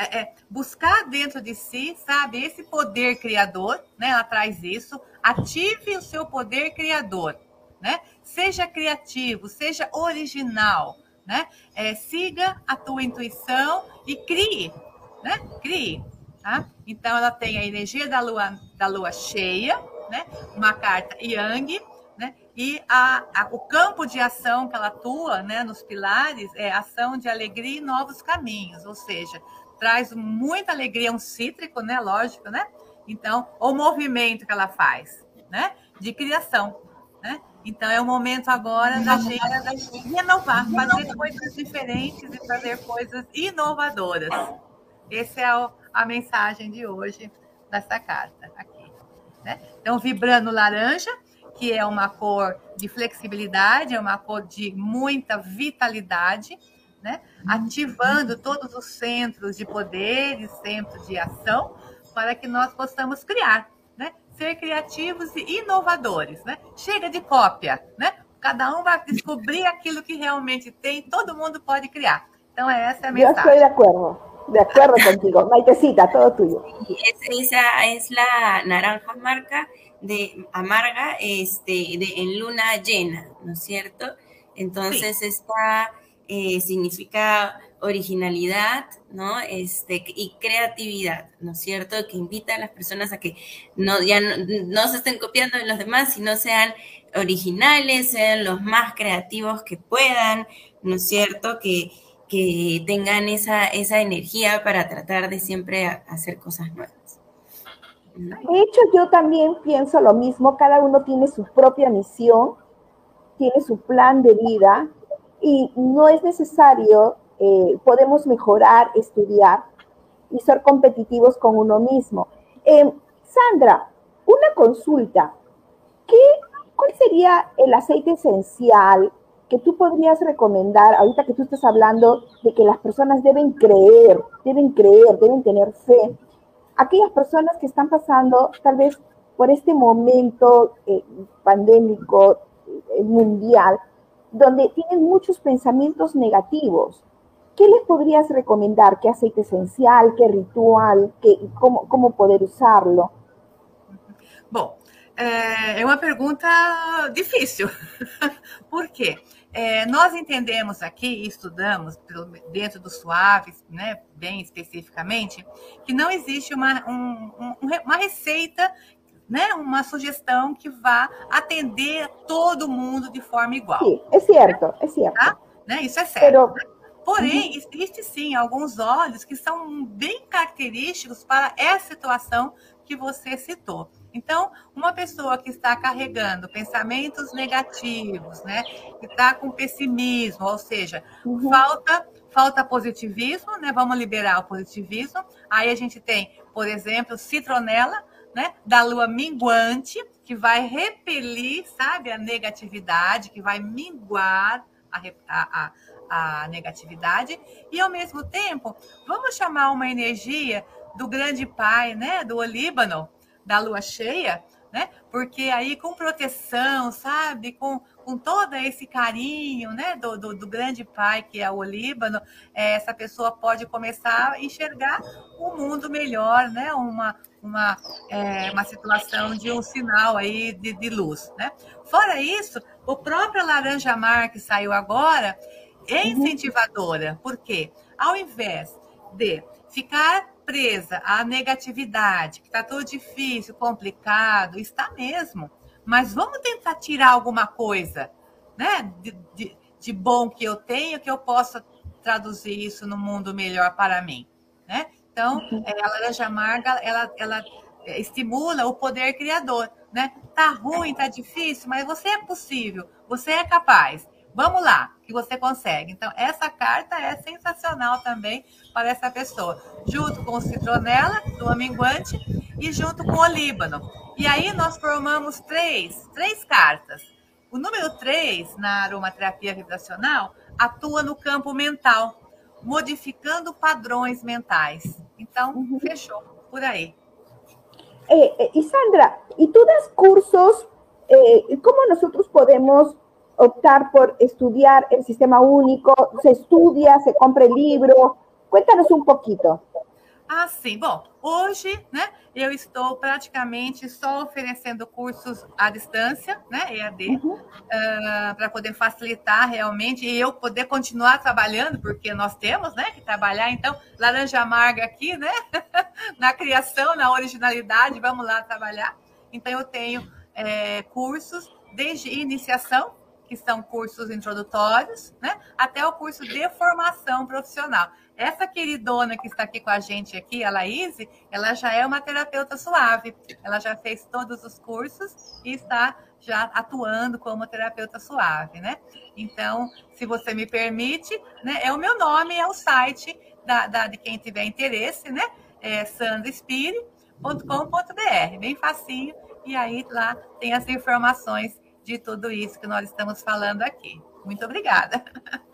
é, é, buscar dentro de si, sabe, esse poder criador, né? Ela traz isso. Ative o seu poder criador, né? Seja criativo, seja original, né? É, siga a tua intuição e crie, né? Crie, tá? Então ela tem a energia da lua, da lua cheia, né? Uma carta Yang, né? E a, a, o campo de ação que ela atua, né? Nos pilares é ação de alegria e novos caminhos, ou seja, traz muita alegria, um cítrico, né? Lógico, né? Então, o movimento que ela faz, né? De criação, né? Então, é o momento agora da gente renovar, fazer coisas diferentes e fazer coisas inovadoras. Essa é a mensagem de hoje dessa carta aqui. Né? Então, vibrando laranja, que é uma cor de flexibilidade, é uma cor de muita vitalidade, né? ativando todos os centros de poder e centros de ação para que nós possamos criar, né? ser criativos e inovadores. Né? Chega de cópia, né? cada um vai descobrir aquilo que realmente tem, todo mundo pode criar. Então, essa é a mensagem. Eu estou de acordo. De acuerdo contigo. Maitecita, todo tuyo. esa es la naranja marca de amarga este, de, en luna llena, ¿no es cierto? Entonces sí. está eh, significa originalidad, ¿no? Este, y creatividad, ¿no es cierto? Que invita a las personas a que no, ya no, se estén copiando de los demás, sino sean originales, sean los más creativos que puedan, ¿no es cierto? Que, que tengan esa, esa energía para tratar de siempre hacer cosas nuevas. De hecho, yo también pienso lo mismo, cada uno tiene su propia misión, tiene su plan de vida, y no es necesario, eh, podemos mejorar, estudiar y ser competitivos con uno mismo. Eh, Sandra, una consulta. ¿Qué, ¿Cuál sería el aceite esencial que tú podrías recomendar, ahorita que tú estás hablando de que las personas deben creer, deben creer, deben tener fe? Aquellas personas que están pasando tal vez por este momento eh, pandémico mundial, donde tienen muchos pensamientos negativos. ¿Qué les podrías recomendar? ¿Qué aceite esencial? ¿Qué ritual? ¿Qué, cómo, cómo poder usarlo? Bom, é uma pergunta difícil. Por quê? É, nós entendemos aqui e estudamos dentro do suaves, né, bem especificamente, que não existe uma, um, um, uma receita né, uma sugestão que vá atender todo mundo de forma igual. Sim, é certo, é certo. Tá? Né? Isso é certo. Pero... Porém, uhum. existe sim alguns óleos que são bem característicos para essa situação que você citou. Então, uma pessoa que está carregando pensamentos negativos, né, que está com pessimismo, ou seja, uhum. falta falta positivismo, né? Vamos liberar o positivismo. Aí a gente tem, por exemplo, citronela, né, da lua minguante, que vai repelir, sabe, a negatividade, que vai minguar a, a, a negatividade e, ao mesmo tempo, vamos chamar uma energia do grande pai, né, do Olíbano, da lua cheia, né? Porque aí com proteção, sabe, com, com todo esse carinho, né, do, do, do grande pai que é o Líbano, é, essa pessoa pode começar a enxergar um mundo melhor, né, uma, uma, é, uma situação de um sinal aí de, de luz, né? Fora isso, o próprio Laranja Mar que saiu agora é uhum. incentivadora, porque ao invés de ficar presa à negatividade, que está tudo difícil, complicado, está mesmo. Mas vamos tentar tirar alguma coisa, né? De, de, de bom que eu tenho, que eu possa traduzir isso no mundo melhor para mim, né? Então, uhum. é, a laranja amarga, ela, ela estimula o poder criador, né? Tá ruim, tá difícil, mas você é possível, você é capaz. Vamos lá, que você consegue. Então, essa carta é sensacional também para essa pessoa, junto com o citronela, do aminguante, e junto com o líbano. E aí nós formamos três, três cartas. O número três, na aromaterapia vibracional, atua no campo mental, modificando padrões mentais. Então, uhum. fechou por aí. Eh, e Sandra, e tu das cursos, eh, como nós podemos optar por estudiar el sistema único? ¿Se estudia, se compra el libro? Cuéntanos um pouquinho. Ah, sim. Bom, hoje, né, eu estou praticamente só oferecendo cursos à distância, né, EAD, uhum. uh, para poder facilitar realmente e eu poder continuar trabalhando, porque nós temos, né, que trabalhar. Então, laranja amarga aqui, né, na criação, na originalidade, vamos lá trabalhar. Então, eu tenho é, cursos desde iniciação, que são cursos introdutórios, né, até o curso de formação profissional. Essa queridona que está aqui com a gente aqui, a Laís, ela já é uma terapeuta suave. Ela já fez todos os cursos e está já atuando como terapeuta suave, né? Então, se você me permite, né, é o meu nome, é o site da, da de quem tiver interesse, né? É sandraspire.com.br, bem facinho. E aí lá tem as informações de tudo isso que nós estamos falando aquí. Muito obrigada.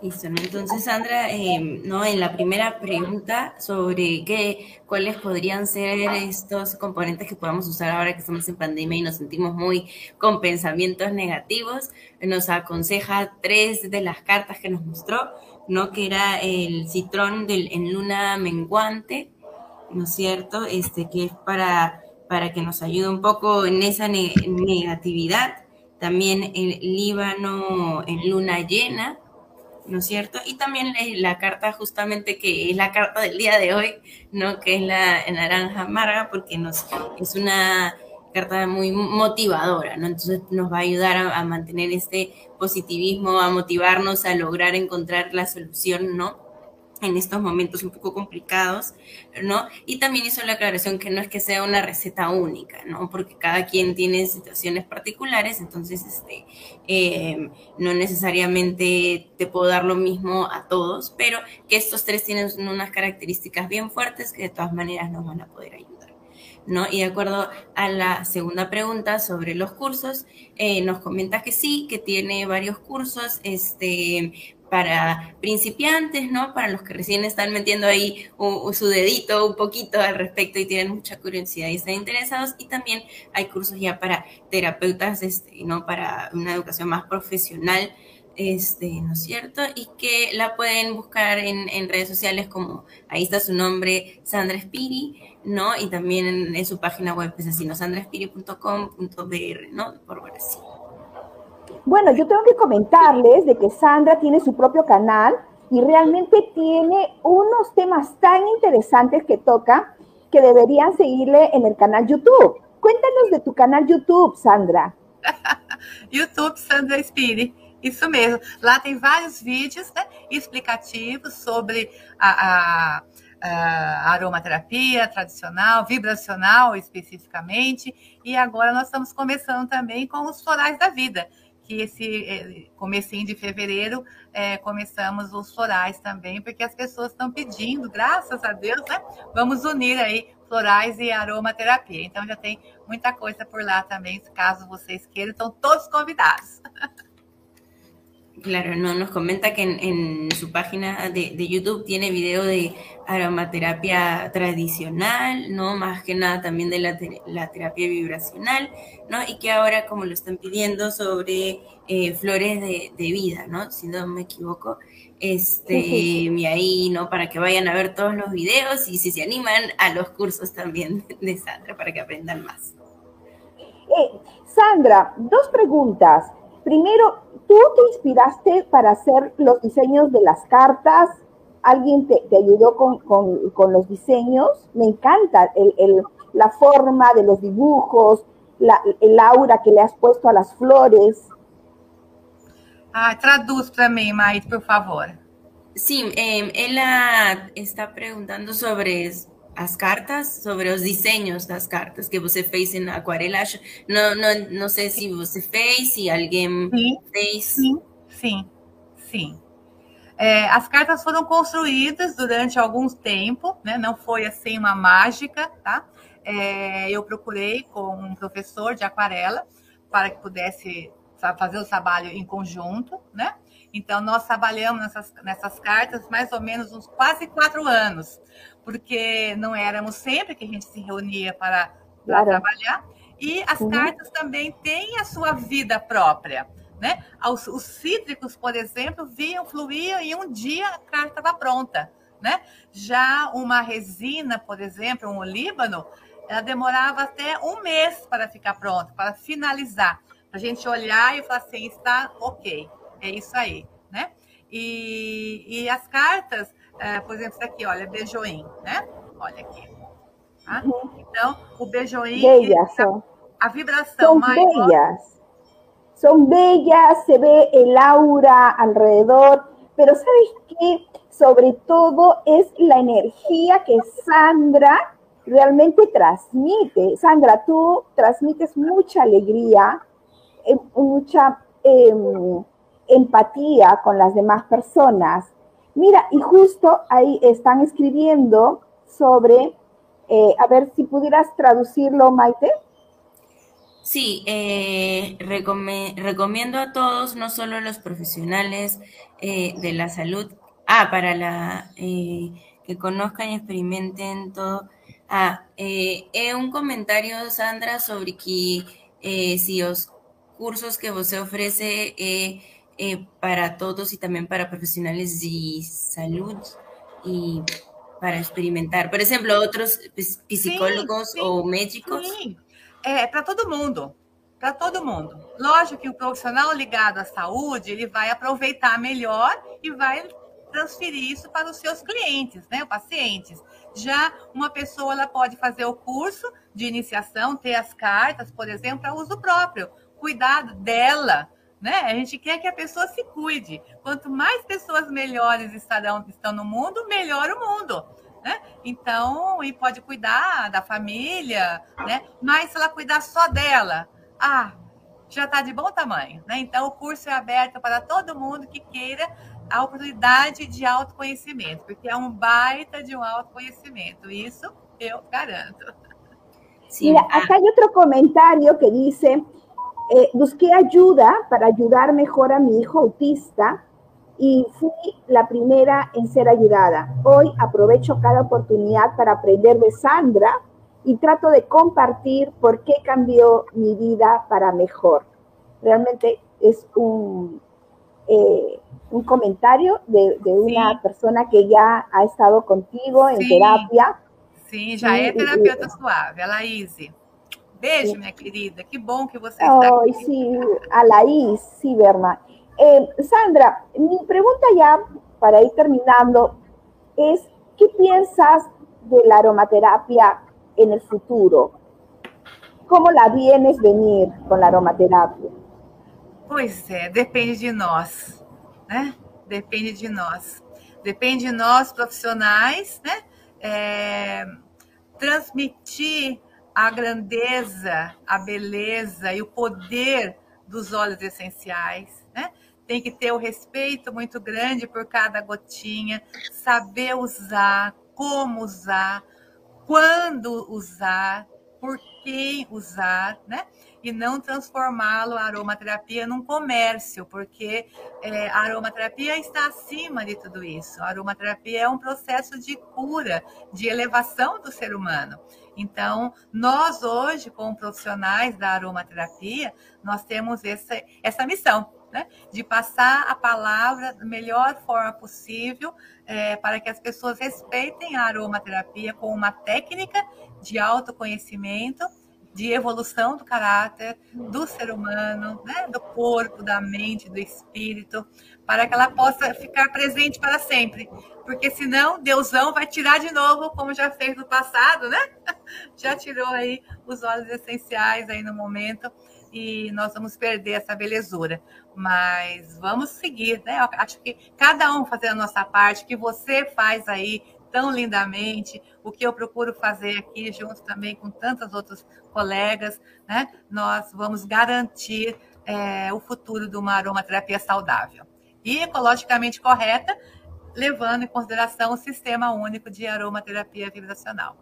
Listo, entonces Sandra, eh, ¿no? en la primera pregunta sobre qué, cuáles podrían ser estos componentes que podamos usar ahora que estamos en pandemia y nos sentimos muy con pensamientos negativos, nos aconseja tres de las cartas que nos mostró, ¿no? que era el citrón del, en luna menguante, ¿no es cierto? Este, que es para para que nos ayude un poco en esa negatividad. También el Líbano en luna llena, ¿no es cierto? Y también la carta justamente que es la carta del día de hoy, ¿no? Que es la naranja amarga, porque nos, es una carta muy motivadora, ¿no? Entonces nos va a ayudar a, a mantener este positivismo, a motivarnos a lograr encontrar la solución, ¿no? En estos momentos un poco complicados, ¿no? Y también hizo la aclaración que no es que sea una receta única, ¿no? Porque cada quien tiene situaciones particulares, entonces, este, em, no necesariamente te puedo dar lo mismo a todos, pero que estos tres tienen unas características bien fuertes que de todas maneras nos van a poder ayudar. ¿No? Y de acuerdo a la segunda pregunta sobre los cursos, eh, nos comenta que sí, que tiene varios cursos, este, para principiantes, ¿no? Para los que recién están metiendo ahí su dedito un poquito al respecto y tienen mucha curiosidad y están interesados. Y también hay cursos ya para terapeutas, este, ¿no? Para una educación más profesional, este, ¿no es cierto? Y que la pueden buscar en, redes sociales como, ahí está su nombre, Sandra Spiri, ¿no? Y también en, su página web es así, ¿no? sandraspiri.com.br, ¿no? Por Brasil. Bueno, yo tengo que comentarles de que Sandra tiene su propio canal y realmente tiene unos temas tan interesantes que toca que deberían seguirle en el canal YouTube. Cuéntanos de tu canal YouTube, Sandra. YouTube Sandra Spiri. Isso mesmo. Lá tem vários vídeos né, explicativos sobre a, a, a, aromaterapia tradicional, vibracional especificamente. E agora nós estamos começando também com os florais da vida que esse é, comecinho de fevereiro é, começamos os florais também, porque as pessoas estão pedindo, graças a Deus, né? Vamos unir aí florais e aromaterapia. Então já tem muita coisa por lá também, caso vocês queiram, estão todos convidados. Claro, no, nos comenta que en, su página de, YouTube tiene video de aromaterapia tradicional, ¿no? Más que nada también de la, terapia vibracional, ¿no? Y que ahora, como lo están pidiendo, sobre eh, flores de, vida, ¿no? Si no me equivoco. Este, y ahí, ¿no? Para que vayan a ver todos los videos y si se animan a los cursos también de Sandra para que aprendan más. Eh, Sandra, dos preguntas. Primero, ¿tú te inspiraste para hacer los diseños de las cartas? ¿Alguien te, ayudó con, los diseños? Me encanta la forma de los dibujos, la, el aura que le has puesto a las flores. Ah, traduz para mí, Maite, por favor. Sí, eh, él está preguntando sobre as cartas, sobre os desenhos das cartas que você fez em aquarela. Não, não, não sei se você fez, se alguém sim, fez. Sim, sim, sim. É, as cartas foram construídas durante algum tempo, né? Não foi assim uma mágica, tá? É, eu procurei com um professor de aquarela para que pudesse fazer o trabalho em conjunto, né? Então, nós trabalhamos nessas, nessas cartas mais ou menos uns quase quatro anos porque não éramos sempre que a gente se reunia para, para claro. trabalhar. E as uhum. cartas também têm a sua vida própria. Né? Os, os, cítricos, por exemplo, vinham, fluíam e um dia a carta estava pronta. Né? Já uma resina, por exemplo, um olíbano, ela demorava até um mês para ficar pronta, para finalizar. Para a gente olhar e falar assim, está ok, é isso aí. Né? E, e as cartas, é, por exemplo, isso aqui, olha, beijoim, né? Olha aqui. Tá? Uhum. Então, o beijoim. Bellas são. A vibração son. Bellas. Son bellas, se ve el aura alrededor, pero ¿sabes qué? Sobre todo es la energía que Sandra realmente transmite. Sandra, tú transmites mucha alegría, eh, mucha eh, empatía con las demás personas. Mira, y justo ahí están escribiendo sobre, eh, a ver si pudieras traducirlo, Maite. Sí, eh, recomiendo a todos, no solo los profesionales eh, de la salud, ah, para la que conozcan y experimenten todo. Ah, un comentario, Sandra, sobre que si los cursos que usted ofrece eh, para todos y también para profesionales de salud y para experimentar. Por exemplo, outros psicólogos sim, sim, ou médicos? Sim, é para todo mundo. Para todo mundo. Lógico que o profissional ligado à saúde, ele vai aproveitar melhor e vai transferir isso para os seus clientes, né, pacientes. Já uma pessoa ela pode fazer o curso de iniciação, ter as cartas, por exemplo, para uso próprio, cuidado dela, né? A gente quer que a pessoa se cuide. Quanto mais pessoas melhores estarão, estão no mundo, melhor o mundo. Né? Então, e pode cuidar da família, né? Mas se ela cuidar só dela, ah, já está de bom tamanho, né? Então, o curso é aberto para todo mundo que queira a oportunidade de autoconhecimento, porque é um baita de um autoconhecimento. Isso eu garanto. Sim. Mira, acá hay otro comentario que dice, Eh, busqué ayuda para ayudar mejor a mi hijo autista y fui la primera en ser ayudada. Hoy aprovecho cada oportunidad para aprender de Sandra y trato de compartir por qué cambió mi vida para mejor. Realmente es un, eh, un comentario de, una persona que ya ha estado contigo en terapia. Sí, ya es terapeuta suave, a Beijo, minha querida. Que bom que você está Ay, aquí. Sí, a Laís, sí, Berna. Eh, Sandra, mi pregunta ya para ir terminando es, ¿qué piensas de la aromaterapia en el futuro? ¿Cómo la vienes venir con la aromaterapia? Pois é, depende de nós, né? Depende de nós. Depende de nós, profissionais, né? É, transmitir a grandeza, a beleza e o poder dos óleos essenciais, né? Tem que ter o respeito muito grande por cada gotinha, saber usar, como usar, quando usar, por quem usar, né? E não transformá-lo a aromaterapia num comércio, porque é, a aromaterapia está acima de tudo isso. A aromaterapia é um processo de cura, de elevação do ser humano. Então, nós hoje, como profissionais da aromaterapia, nós temos essa, essa missão, né? de passar a palavra da melhor forma possível é, para que as pessoas respeitem a aromaterapia como uma técnica de autoconhecimento, de evolução do caráter do ser humano, né? do corpo, da mente, do espírito, para que ela possa ficar presente para sempre. Porque senão Deusão vai tirar de novo, como já fez no passado, né? Já tirou aí os óleos essenciais aí no momento e nós vamos perder essa belezura. Mas vamos seguir, né? Eu acho que cada um fazer a nossa parte, que você faz aí tão lindamente, o que eu procuro fazer aqui, junto também com tantos outros colegas, né? Nós vamos garantir é, o futuro de uma aromaterapia saudável e ecologicamente correta, levando em consideração o sistema único de aromaterapia vibracional.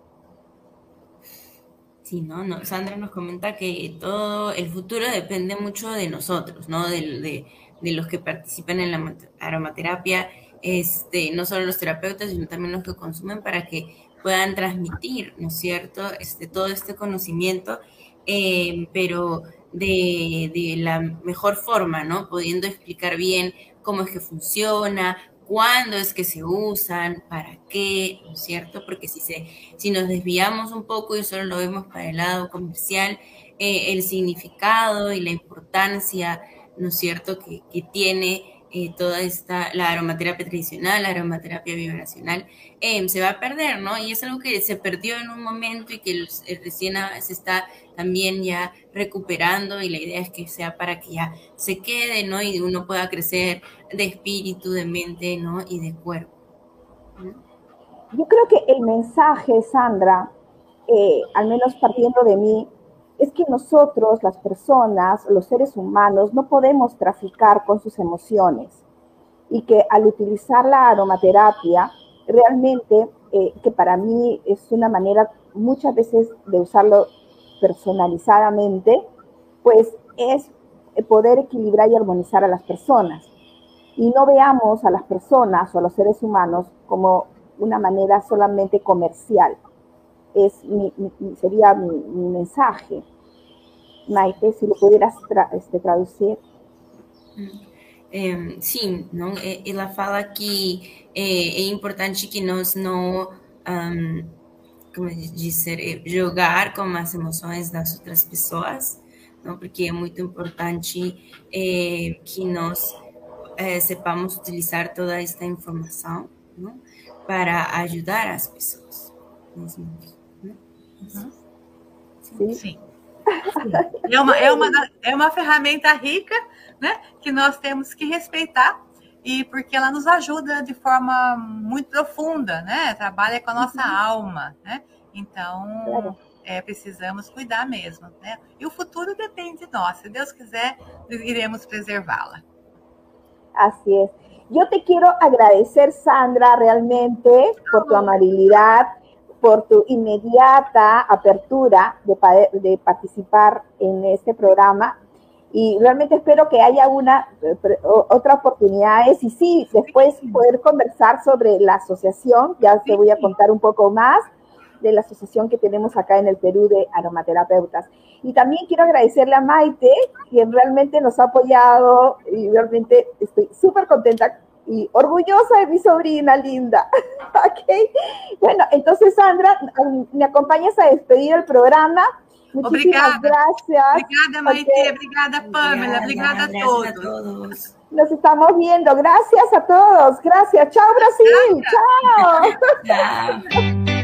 Sí, ¿no? Sandra nos comenta que todo el futuro depende mucho de nosotros, ¿no? De, de, de, los que participan en la aromaterapia, este, no solo los terapeutas, sino también los que consumen para que puedan transmitir, ¿no es cierto?, este, todo este conocimiento, eh, pero de, de la mejor forma, ¿no? Pudiendo explicar bien cómo es que funciona, cuándo es que se usan, para qué, ¿no es cierto? Porque si, se, si nos desviamos un poco y solo lo vemos para el lado comercial, eh, el significado y la importancia, ¿no es cierto?, que, que tiene eh, toda esta, la aromaterapia tradicional, la aromaterapia vibracional, eh, se va a perder, ¿no? Y es algo que se perdió en un momento y que recién se está también ya recuperando y la idea es que sea para que ya se quede, ¿no? Y uno pueda crecer de espíritu, de mente, ¿no? Y de cuerpo. Yo creo que el mensaje, Sandra, eh, al menos partiendo de mí, es que nosotros, las personas, los seres humanos, no podemos traficar con sus emociones y que al utilizar la aromaterapia, realmente, eh, que para mí es una manera muchas veces de usarlo personalizadamente, pues es poder equilibrar y armonizar a las personas. Y no veamos a las personas o a los seres humanos como una manera solamente comercial. Es mi, mi, sería mi, mi, mensaje. Maite, se lo pudieras tra este, traducir. Sim, não, ela fala que é, importante que nós não, um, como dizer, jogar com as emoções das outras pessoas, não, porque é muito importante é, que nós é, sepamos utilizar toda esta informação não, para ajudar as pessoas. Uhum. Sim. Sim. É uma, é, uma, é uma ferramenta rica, né? Que nós temos que respeitar e porque ela nos ajuda de forma muito profunda, né? Trabalha com a nossa uhum. alma, né? Então, é, precisamos cuidar mesmo, né? E o futuro depende de nós. Se Deus quiser, iremos preservá-la. Así es. Yo te quiero agradecer, Sandra, realmente por tu amabilidad, por tu inmediata apertura de, de, participar en este programa. Y realmente espero que haya una otra oportunidad y sí, después poder conversar sobre la asociación, ya te voy a contar un poco más de la asociación que tenemos acá en el Perú de aromaterapeutas. Y también quiero agradecerle a Maite, quien realmente nos ha apoyado y realmente estoy súper contenta y orgullosa de mi sobrina linda. okay. Bueno, entonces Sandra, me acompañas a despedir el programa. Muchísimas obrigada. gracias. Obrigada, Maite. Okay. Obrigada, Pamela. Obrigada, a, todos. a todos. Nos estamos viendo. Gracias a todos. Gracias. Chao, Brasil. Chao. Chao.